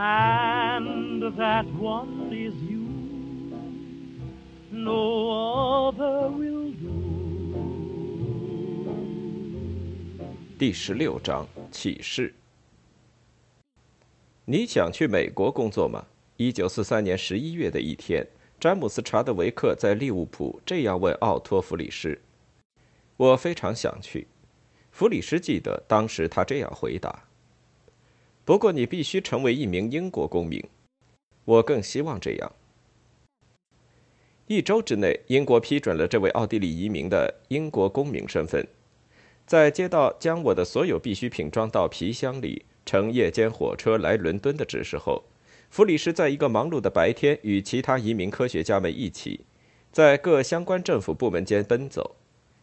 And that one is you. No other will do. 第十六章启示。你想去美国工作吗？一九四三年十一月的一天，詹姆斯·查德维克在利物浦这样问奥托·弗里斯：“我非常想去。”弗里斯记得当时他这样回答。不过你必须成为一名英国公民，我更希望这样。一周之内，英国批准了这位奥地利移民的英国公民身份。在接到将我的所有必需品装到皮箱里，乘夜间火车来伦敦的指示后，弗里斯在一个忙碌的白天，与其他移民科学家们一起，在各相关政府部门间奔走，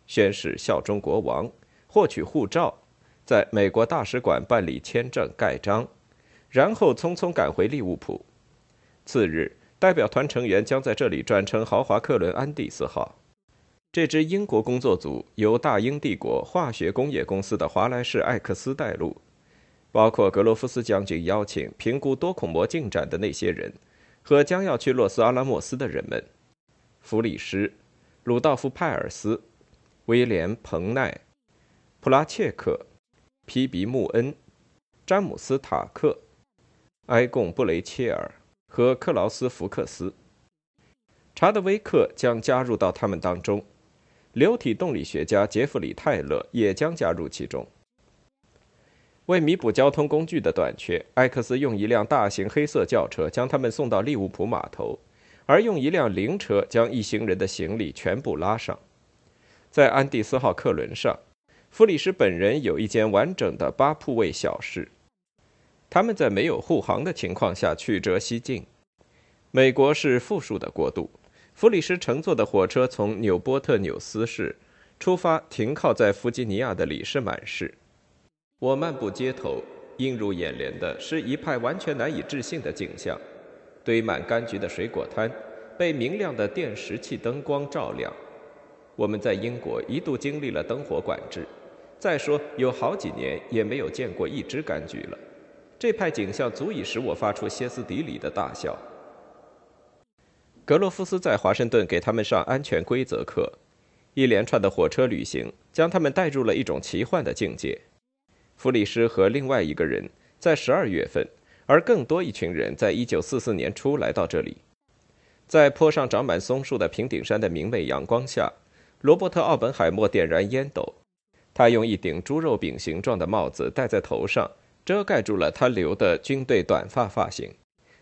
宣誓效忠国王，获取护照。在美国大使馆办理签证盖章，然后匆匆赶回利物浦。次日，代表团成员将在这里转乘豪华客轮“安第斯号”。这支英国工作组由大英帝国化学工业公司的华莱士·艾克斯带路，包括格罗夫斯将军邀请评估多孔膜进展的那些人，和将要去洛斯阿拉莫斯的人们：弗里斯、鲁道夫·派尔斯、威廉·彭奈、普拉切克。皮比穆恩、詹姆斯塔克、埃贡布雷切尔和克劳斯福克斯。查德威克将加入到他们当中，流体动力学家杰弗里泰勒也将加入其中。为弥补交通工具的短缺，埃克斯用一辆大型黑色轿车将他们送到利物浦码头，而用一辆灵车将一行人的行李全部拉上，在安第斯号客轮上。弗里斯本人有一间完整的八铺位小室。他们在没有护航的情况下曲折西进。美国是富庶的国度。弗里斯乘坐的火车从纽波特纽斯市出发，停靠在弗吉尼亚的里士满市。我漫步街头，映入眼帘的是一派完全难以置信的景象：堆满柑橘的水果摊被明亮的电石器灯光照亮。我们在英国一度经历了灯火管制。再说，有好几年也没有见过一只柑橘了。这派景象足以使我发出歇斯底里的大笑。格洛夫斯在华盛顿给他们上安全规则课，一连串的火车旅行将他们带入了一种奇幻的境界。弗里斯和另外一个人在十二月份，而更多一群人在一九四四年初来到这里，在坡上长满松树的平顶山的明媚阳光下，罗伯特·奥本海默点燃烟斗。他用一顶猪肉饼形状的帽子戴在头上，遮盖住了他留的军队短发发型。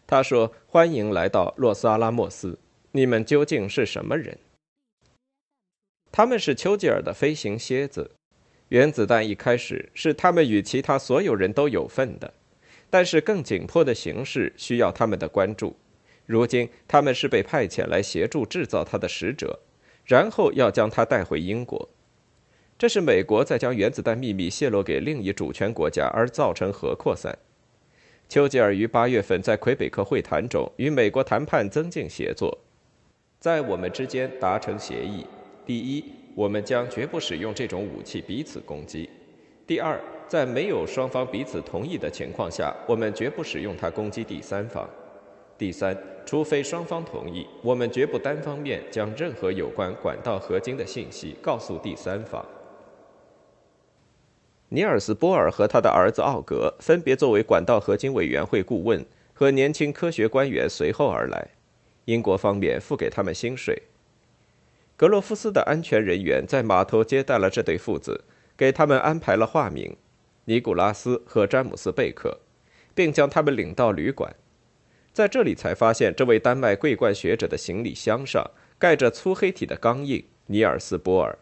他说：“欢迎来到洛斯阿拉莫斯，你们究竟是什么人？”他们是丘吉尔的飞行蝎子。原子弹一开始是他们与其他所有人都有份的，但是更紧迫的形势需要他们的关注。如今他们是被派遣来协助制造它的使者，然后要将它带回英国。这是美国在将原子弹秘密泄露给另一主权国家而造成核扩散。丘吉尔于八月份在魁北克会谈中与美国谈判增进协作，在我们之间达成协议：第一，我们将绝不使用这种武器彼此攻击；第二，在没有双方彼此同意的情况下，我们绝不使用它攻击第三方；第三，除非双方同意，我们绝不单方面将任何有关管道合金的信息告诉第三方。尼尔斯·波尔和他的儿子奥格分别作为管道合金委员会顾问和年轻科学官员随后而来，英国方面付给他们薪水。格洛夫斯的安全人员在码头接待了这对父子，给他们安排了化名尼古拉斯和詹姆斯·贝克，并将他们领到旅馆。在这里才发现，这位丹麦桂冠学者的行李箱上盖着粗黑体的钢印“尼尔斯·波尔”。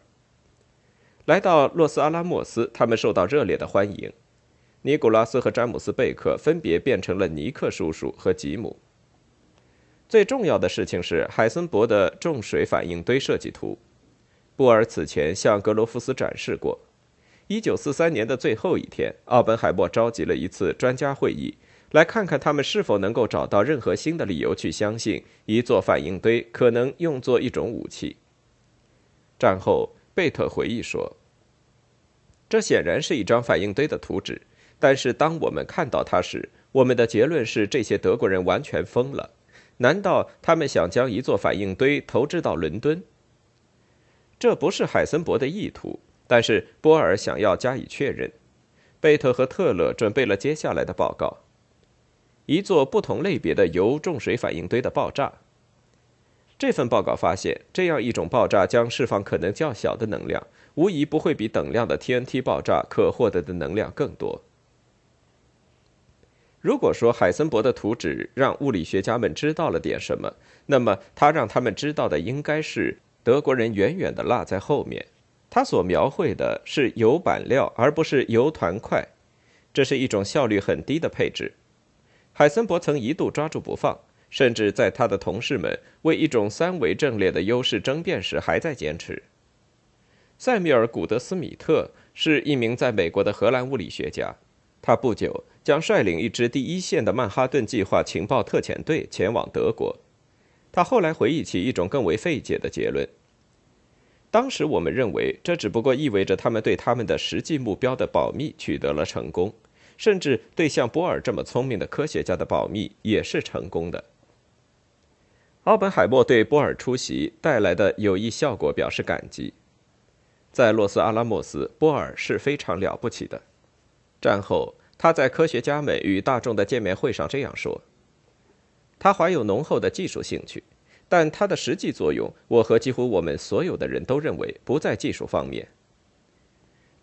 来到洛斯阿拉莫斯，他们受到热烈的欢迎。尼古拉斯和詹姆斯·贝克分别变成了尼克叔叔和吉姆。最重要的事情是海森伯的重水反应堆设计图。波尔此前向格罗夫斯展示过。1943年的最后一天，奥本海默召集了一次专家会议，来看看他们是否能够找到任何新的理由去相信一座反应堆可能用作一种武器。战后，贝特回忆说：“这显然是一张反应堆的图纸，但是当我们看到它时，我们的结论是这些德国人完全疯了。难道他们想将一座反应堆投掷到伦敦？这不是海森伯的意图。”但是波尔想要加以确认，贝特和特勒准备了接下来的报告：一座不同类别的铀重水反应堆的爆炸。这份报告发现，这样一种爆炸将释放可能较小的能量，无疑不会比等量的 TNT 爆炸可获得的能量更多。如果说海森伯的图纸让物理学家们知道了点什么，那么他让他们知道的应该是德国人远远地落在后面。他所描绘的是铀板料，而不是铀团块，这是一种效率很低的配置。海森伯曾一度抓住不放，甚至在他的同事们为一种三维阵列的优势争辩时，还在坚持。塞米尔·古德斯米特是一名在美国的荷兰物理学家，他不久将率领一支第一线的曼哈顿计划情报特遣队前往德国。他后来回忆起一种更为费解的结论。当时我们认为，这只不过意味着他们对他们的实际目标的保密取得了成功，甚至对像波尔这么聪明的科学家的保密也是成功的。奥本海默对波尔出席带来的有益效果表示感激。在洛斯阿拉莫斯，波尔是非常了不起的。战后，他在科学家们与大众的见面会上这样说：“他怀有浓厚的技术兴趣。”但它的实际作用，我和几乎我们所有的人都认为不在技术方面。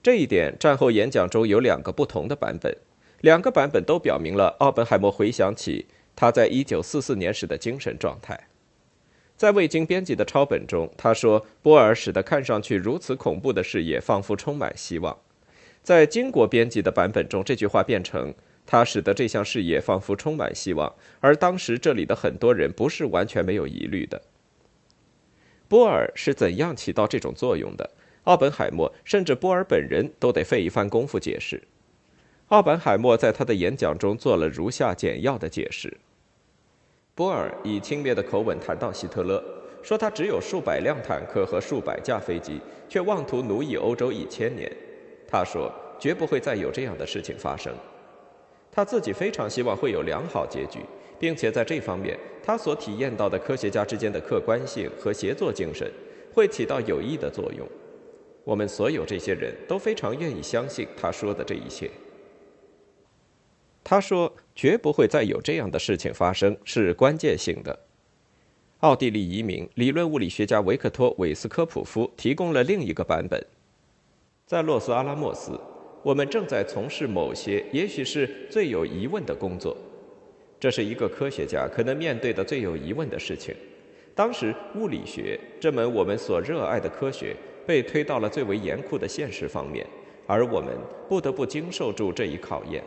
这一点，战后演讲中有两个不同的版本，两个版本都表明了奥本海默回想起他在1944年时的精神状态。在未经编辑的抄本中，他说：“波尔使得看上去如此恐怖的事业仿佛充满希望。”在经过编辑的版本中，这句话变成。他使得这项事业仿佛充满希望，而当时这里的很多人不是完全没有疑虑的。波尔是怎样起到这种作用的？奥本海默甚至波尔本人都得费一番功夫解释。奥本海默在他的演讲中做了如下简要的解释：波尔以轻蔑的口吻谈到希特勒，说他只有数百辆坦克和数百架飞机，却妄图奴役欧洲一千年。他说，绝不会再有这样的事情发生。他自己非常希望会有良好结局，并且在这方面，他所体验到的科学家之间的客观性和协作精神会起到有益的作用。我们所有这些人都非常愿意相信他说的这一切。他说：“绝不会再有这样的事情发生，是关键性的。”奥地利移民理论物理学家维克托·韦斯科普夫提供了另一个版本，在洛斯阿拉莫斯。我们正在从事某些也许是最有疑问的工作，这是一个科学家可能面对的最有疑问的事情。当时，物理学这门我们所热爱的科学被推到了最为严酷的现实方面，而我们不得不经受住这一考验。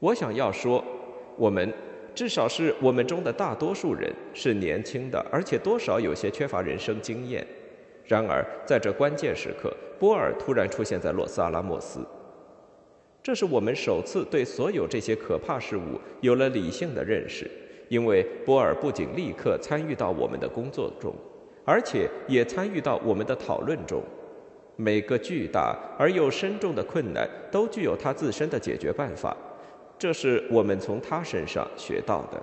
我想要说，我们至少是我们中的大多数人是年轻的，而且多少有些缺乏人生经验。然而，在这关键时刻，波尔突然出现在洛斯阿拉莫斯。这是我们首次对所有这些可怕事物有了理性的认识，因为波尔不仅立刻参与到我们的工作中，而且也参与到我们的讨论中。每个巨大而又深重的困难都具有它自身的解决办法，这是我们从他身上学到的。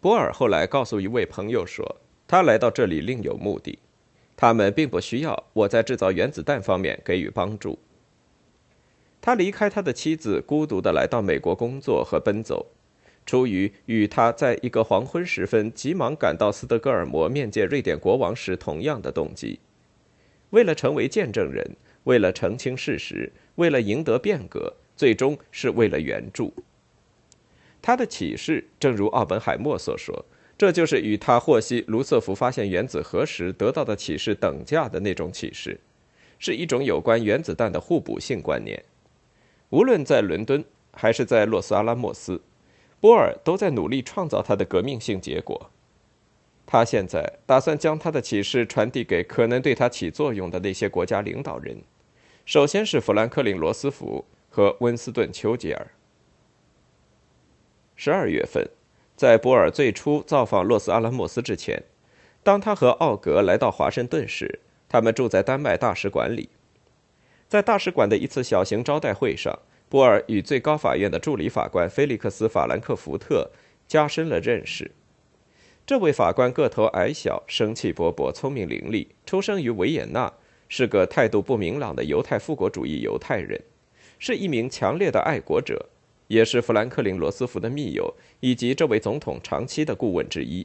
博尔后来告诉一位朋友说。他来到这里另有目的，他们并不需要我在制造原子弹方面给予帮助。他离开他的妻子，孤独地来到美国工作和奔走，出于与他在一个黄昏时分急忙赶到斯德哥尔摩面见瑞典国王时同样的动机。为了成为见证人，为了澄清事实，为了赢得变革，最终是为了援助。他的启示，正如奥本海默所说。这就是与他获悉卢瑟福发现原子核时得到的启示等价的那种启示，是一种有关原子弹的互补性观念。无论在伦敦还是在洛斯阿拉莫斯，波尔都在努力创造他的革命性结果。他现在打算将他的启示传递给可能对他起作用的那些国家领导人，首先是富兰克林·罗斯福和温斯顿·丘吉尔。十二月份，在波尔最初造访洛斯阿拉莫斯之前，当他和奥格来到华盛顿时，他们住在丹麦大使馆里。在大使馆的一次小型招待会上，波尔与最高法院的助理法官菲利克斯·法兰克福特加深了认识。这位法官个头矮小，生气勃勃，聪明伶俐，出生于维也纳，是个态度不明朗的犹太复国主义犹太人，是一名强烈的爱国者，也是富兰克林·罗斯福的密友以及这位总统长期的顾问之一。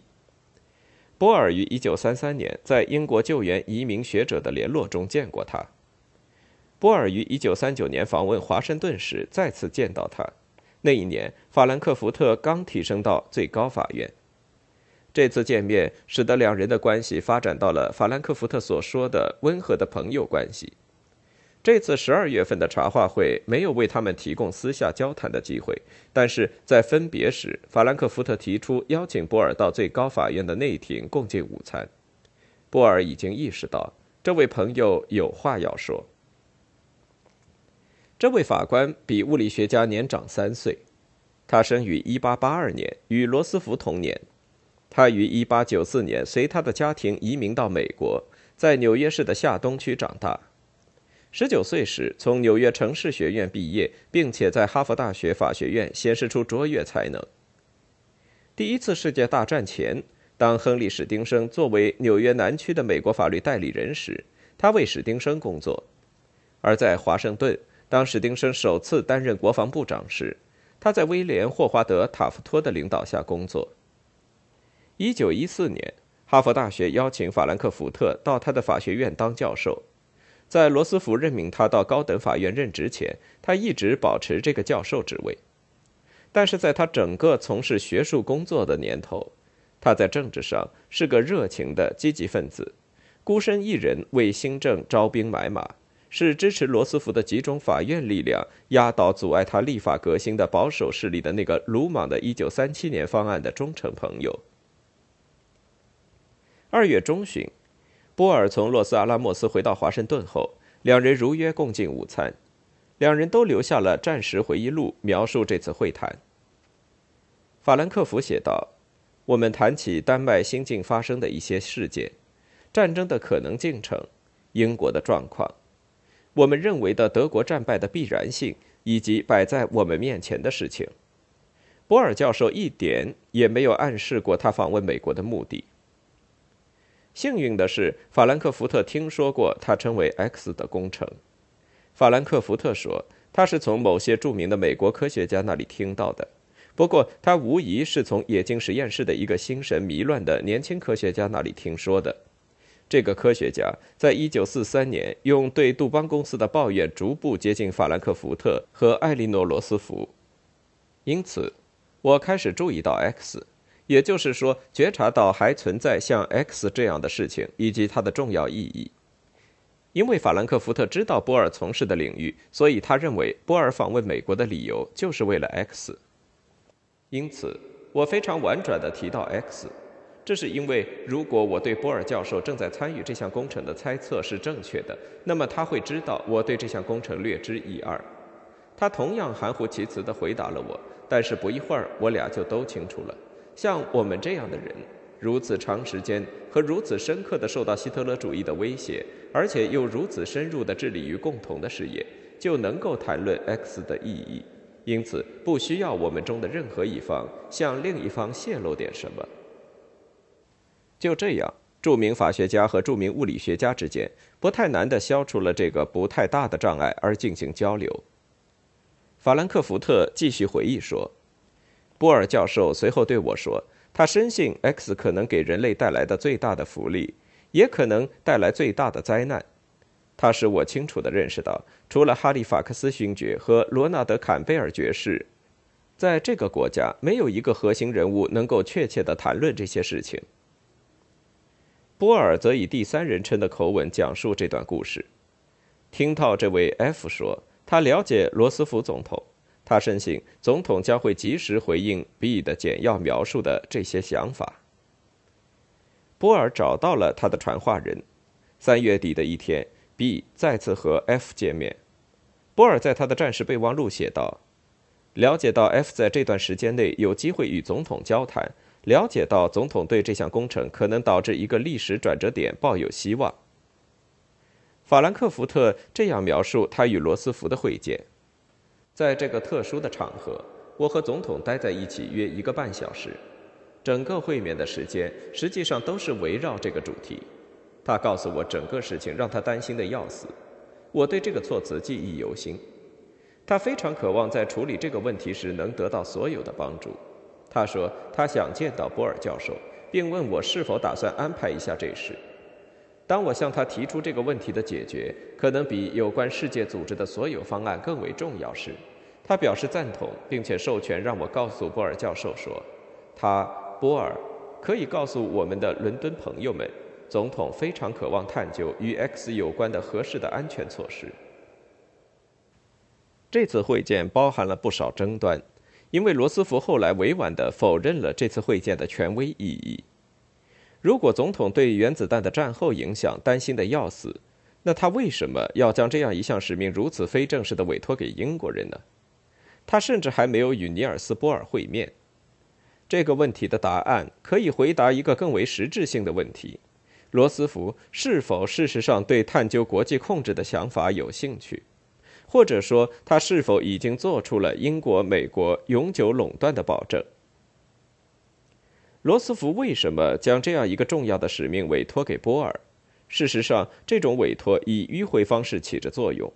波尔于1933年在英国救援移民学者的联络中见过他。波尔于1939年访问华盛顿时再次见到他。那一年，法兰克福特刚提升到最高法院。这次见面使得两人的关系发展到了法兰克福特所说的温和的朋友关系。这次十二月份的茶话会没有为他们提供私下交谈的机会，但是在分别时，法兰克福特提出邀请波尔到最高法院的内庭共进午餐。波尔已经意识到这位朋友有话要说。这位法官比物理学家年长三岁，他生于1882年，与罗斯福同年。他于1894年随他的家庭移民到美国，在纽约市的下东区长大。19岁时从纽约城市学院毕业，并且在哈佛大学法学院显示出卓越才能。第一次世界大战前，当亨利·史丁生作为纽约南区的美国法律代理人时，他为史丁生工作；而在华盛顿。当史丁生首次担任国防部长时，他在威廉·霍华德·塔夫托的领导下工作。1914年，哈佛大学邀请法兰克福特到他的法学院当教授。在罗斯福任命他到高等法院任职前，他一直保持这个教授职位。但是在他整个从事学术工作的年头，他在政治上是个热情的积极分子，孤身一人为新政招兵买马。是支持罗斯福的集中法院力量压倒阻碍他立法革新的保守势力的那个鲁莽的1937年方案的忠诚朋友。二月中旬，波尔从洛斯阿拉莫斯回到华盛顿后，两人如约共进午餐。两人都留下了战时回忆录，描述这次会谈。法兰克福写道：“我们谈起丹麦新近发生的一些事件，战争的可能进程，英国的状况。”我们认为的德国战败的必然性，以及摆在我们面前的事情，波尔教授一点也没有暗示过他访问美国的目的。幸运的是，法兰克福特听说过他称为 “X” 的工程。法兰克福特说，他是从某些著名的美国科学家那里听到的，不过他无疑是从冶金实验室的一个心神迷乱的年轻科学家那里听说的。这个科学家在1943年用对杜邦公司的抱怨逐步接近法兰克福特和艾莉诺·罗斯福，因此，我开始注意到 X，也就是说，觉察到还存在像 X 这样的事情以及它的重要意义。因为法兰克福特知道波尔从事的领域，所以他认为波尔访问美国的理由就是为了 X。因此，我非常婉转地提到 X。这是因为，如果我对波尔教授正在参与这项工程的猜测是正确的，那么他会知道我对这项工程略知一二。他同样含糊其辞地回答了我，但是不一会儿，我俩就都清楚了。像我们这样的人，如此长时间和如此深刻地受到希特勒主义的威胁，而且又如此深入地致力于共同的事业，就能够谈论 X 的意义。因此，不需要我们中的任何一方向另一方泄露点什么。就这样，著名法学家和著名物理学家之间不太难地消除了这个不太大的障碍而进行交流。法兰克福特继续回忆说：“波尔教授随后对我说，他深信 X 可能给人类带来的最大的福利，也可能带来最大的灾难。他使我清楚地认识到，除了哈利法克斯勋爵和罗纳德·坎贝尔爵士，在这个国家没有一个核心人物能够确切地谈论这些事情。”波尔则以第三人称的口吻讲述这段故事。听到这位 F 说，他了解罗斯福总统，他深信总统将会及时回应 B 的简要描述的这些想法。波尔找到了他的传话人。三月底的一天，B 再次和 F 见面。波尔在他的战时备忘录写道：“了解到 F 在这段时间内有机会与总统交谈，了解到总统对这项工程可能导致一个历史转折点抱有希望。”法兰克福特这样描述他与罗斯福的会见：“在这个特殊的场合，我和总统待在一起约一个半小时。”整个会面的时间实际上都是围绕这个主题。他告诉我整个事情让他担心的要死，我对这个措辞记忆犹新。他非常渴望在处理这个问题时能得到所有的帮助。他说他想见到波尔教授，并问我是否打算安排一下这事。当我向他提出这个问题的解决可能比有关世界组织的所有方案更为重要时，他表示赞同，并且授权让我告诉波尔教授说他。波尔可以告诉我们的伦敦朋友们，总统非常渴望探究与 X 有关的合适的安全措施。这次会见包含了不少争端，因为罗斯福后来委婉地否认了这次会见的权威意义。如果总统对原子弹的战后影响担心的要死，那他为什么要将这样一项使命如此非正式的委托给英国人呢？他甚至还没有与尼尔斯·波尔会面。这个问题的答案可以回答一个更为实质性的问题：罗斯福是否事实上对探究国际控制的想法有兴趣，或者说他是否已经做出了英国、美国永久垄断的保证？罗斯福为什么将这样一个重要的使命委托给波尔？事实上，这种委托以迂回方式起着作用。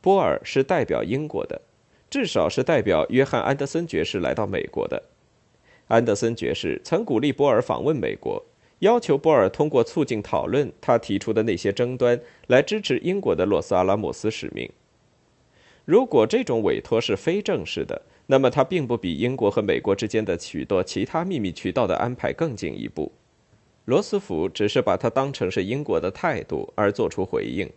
波尔是代表英国的，至少是代表约翰·安德森爵士来到美国的。安德森爵士曾鼓励波尔访问美国，要求波尔通过促进讨论他提出的那些争端来支持英国的洛斯阿拉莫斯使命。如果这种委托是非正式的，那么它并不比英国和美国之间的许多其他秘密渠道的安排更进一步。罗斯福只是把它当成是英国的态度而做出回应。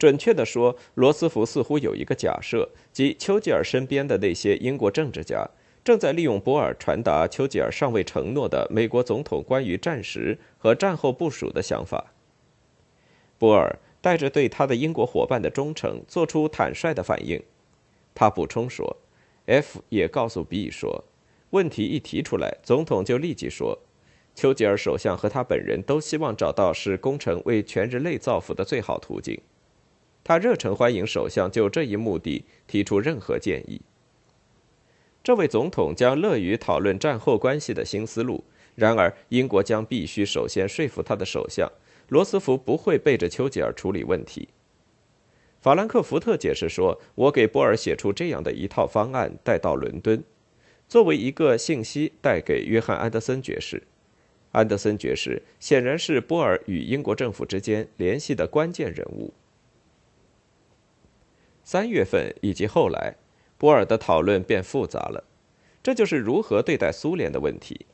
准确地说，罗斯福似乎有一个假设，即丘吉尔身边的那些英国政治家。正在利用波尔传达丘吉尔尚未承诺的美国总统关于战时和战后部署的想法。波尔带着对他的英国伙伴的忠诚，做出坦率的反应。他补充说：“F 也告诉 B 说，问题一提出来，总统就立即说，丘吉尔首相和他本人都希望找到使工程为全人类造福的最好途径。他热诚欢迎首相就这一目的提出任何建议。”这位总统将乐于讨论战后关系的新思路。然而，英国将必须首先说服他的首相罗斯福不会背着丘吉尔处理问题。法兰克福特解释说：“我给波尔写出这样的一套方案，带到伦敦，作为一个信息带给约翰·安德森爵士。安德森爵士显然是波尔与英国政府之间联系的关键人物。”三月份以及后来。波尔的讨论变复杂了，这就是如何对待苏联的问题。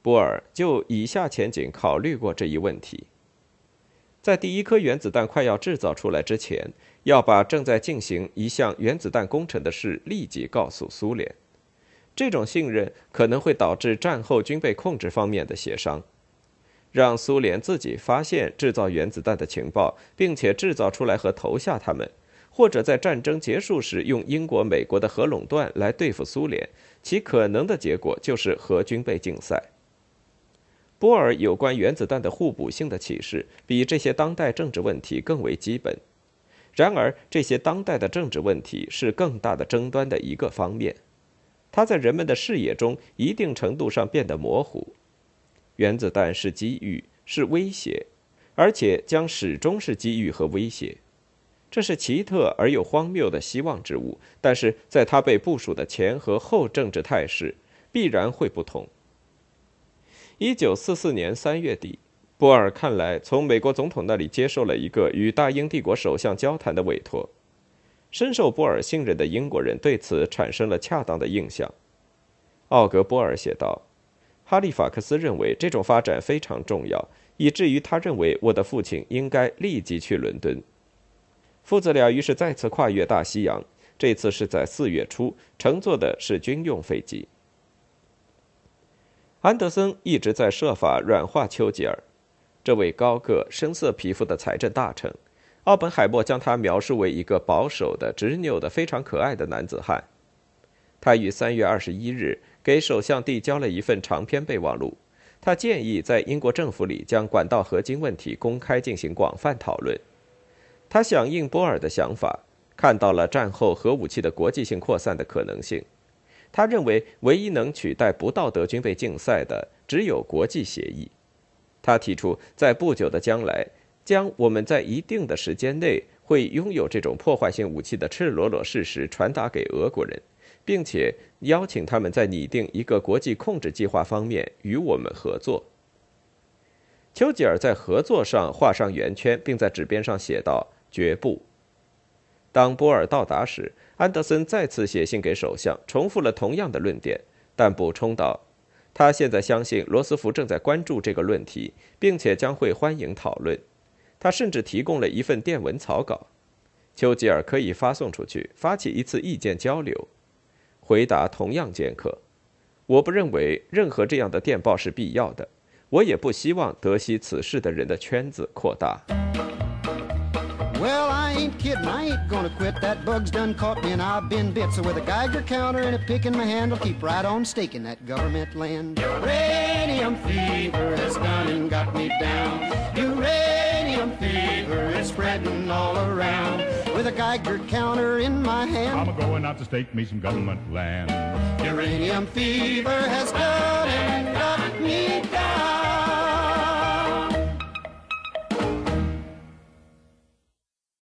波尔就以下前景考虑过这一问题：在第一颗原子弹快要制造出来之前，要把正在进行一项原子弹工程的事立即告诉苏联。这种信任可能会导致战后军备控制方面的协商，让苏联自己发现制造原子弹的情报，并且制造出来和投下它们。或者在战争结束时用英国、美国的核垄断来对付苏联，其可能的结果就是核军备竞赛。波尔有关原子弹的互补性的启示比这些当代政治问题更为基本。然而，这些当代的政治问题是更大的争端的一个方面，它在人们的视野中一定程度上变得模糊。原子弹是机遇，是威胁，而且将始终是机遇和威胁。这是奇特而又荒谬的希望之物，但是在他被部署的前和后政治态势必然会不同。一九四四年三月底，波尔看来从美国总统那里接受了一个与大英帝国首相交谈的委托，深受波尔信任的英国人对此产生了恰当的印象。奥格波尔写道：“哈利法克斯认为这种发展非常重要，以至于他认为我的父亲应该立即去伦敦。”父子俩于是再次跨越大西洋，这次是在四月初，乘坐的是军用飞机。安德森一直在设法软化丘吉尔，这位高个、深色皮肤的财政大臣。奥本海默将他描述为一个保守的、执拗的、非常可爱的男子汉。他于三月二十一日给首相递交了一份长篇备忘录，他建议在英国政府里将管道合金问题公开进行广泛讨论。他响应波尔的想法，看到了战后核武器的国际性扩散的可能性。他认为，唯一能取代不道德军备竞赛的，只有国际协议。他提出，在不久的将来，将我们在一定的时间内会拥有这种破坏性武器的赤裸裸事实传达给俄国人，并且邀请他们在拟定一个国际控制计划方面与我们合作。丘吉尔在合作上画上圆圈，并在纸边上写道：“绝不。”当波尔到达时，安德森再次写信给首相，重复了同样的论点，但补充道：“他现在相信罗斯福正在关注这个论题，并且将会欢迎讨论。”他甚至提供了一份电文草稿，丘吉尔可以发送出去，发起一次意见交流。回答同样尖刻。我不认为任何这样的电报是必要的，我也不希望德西此事的人的圈子扩大。Well, I ain't kidding, I ain't gonna quit. That bug's done caught me and I've been bit. So with a Geiger counter and a pick in my hand, I'll keep right on staking that government land. Uranium fever has gone and got me down. Uranium fever is spreading all around. With a Geiger counter in my hand, I'm a going out to stake me some government land. uranium fever has gone and got me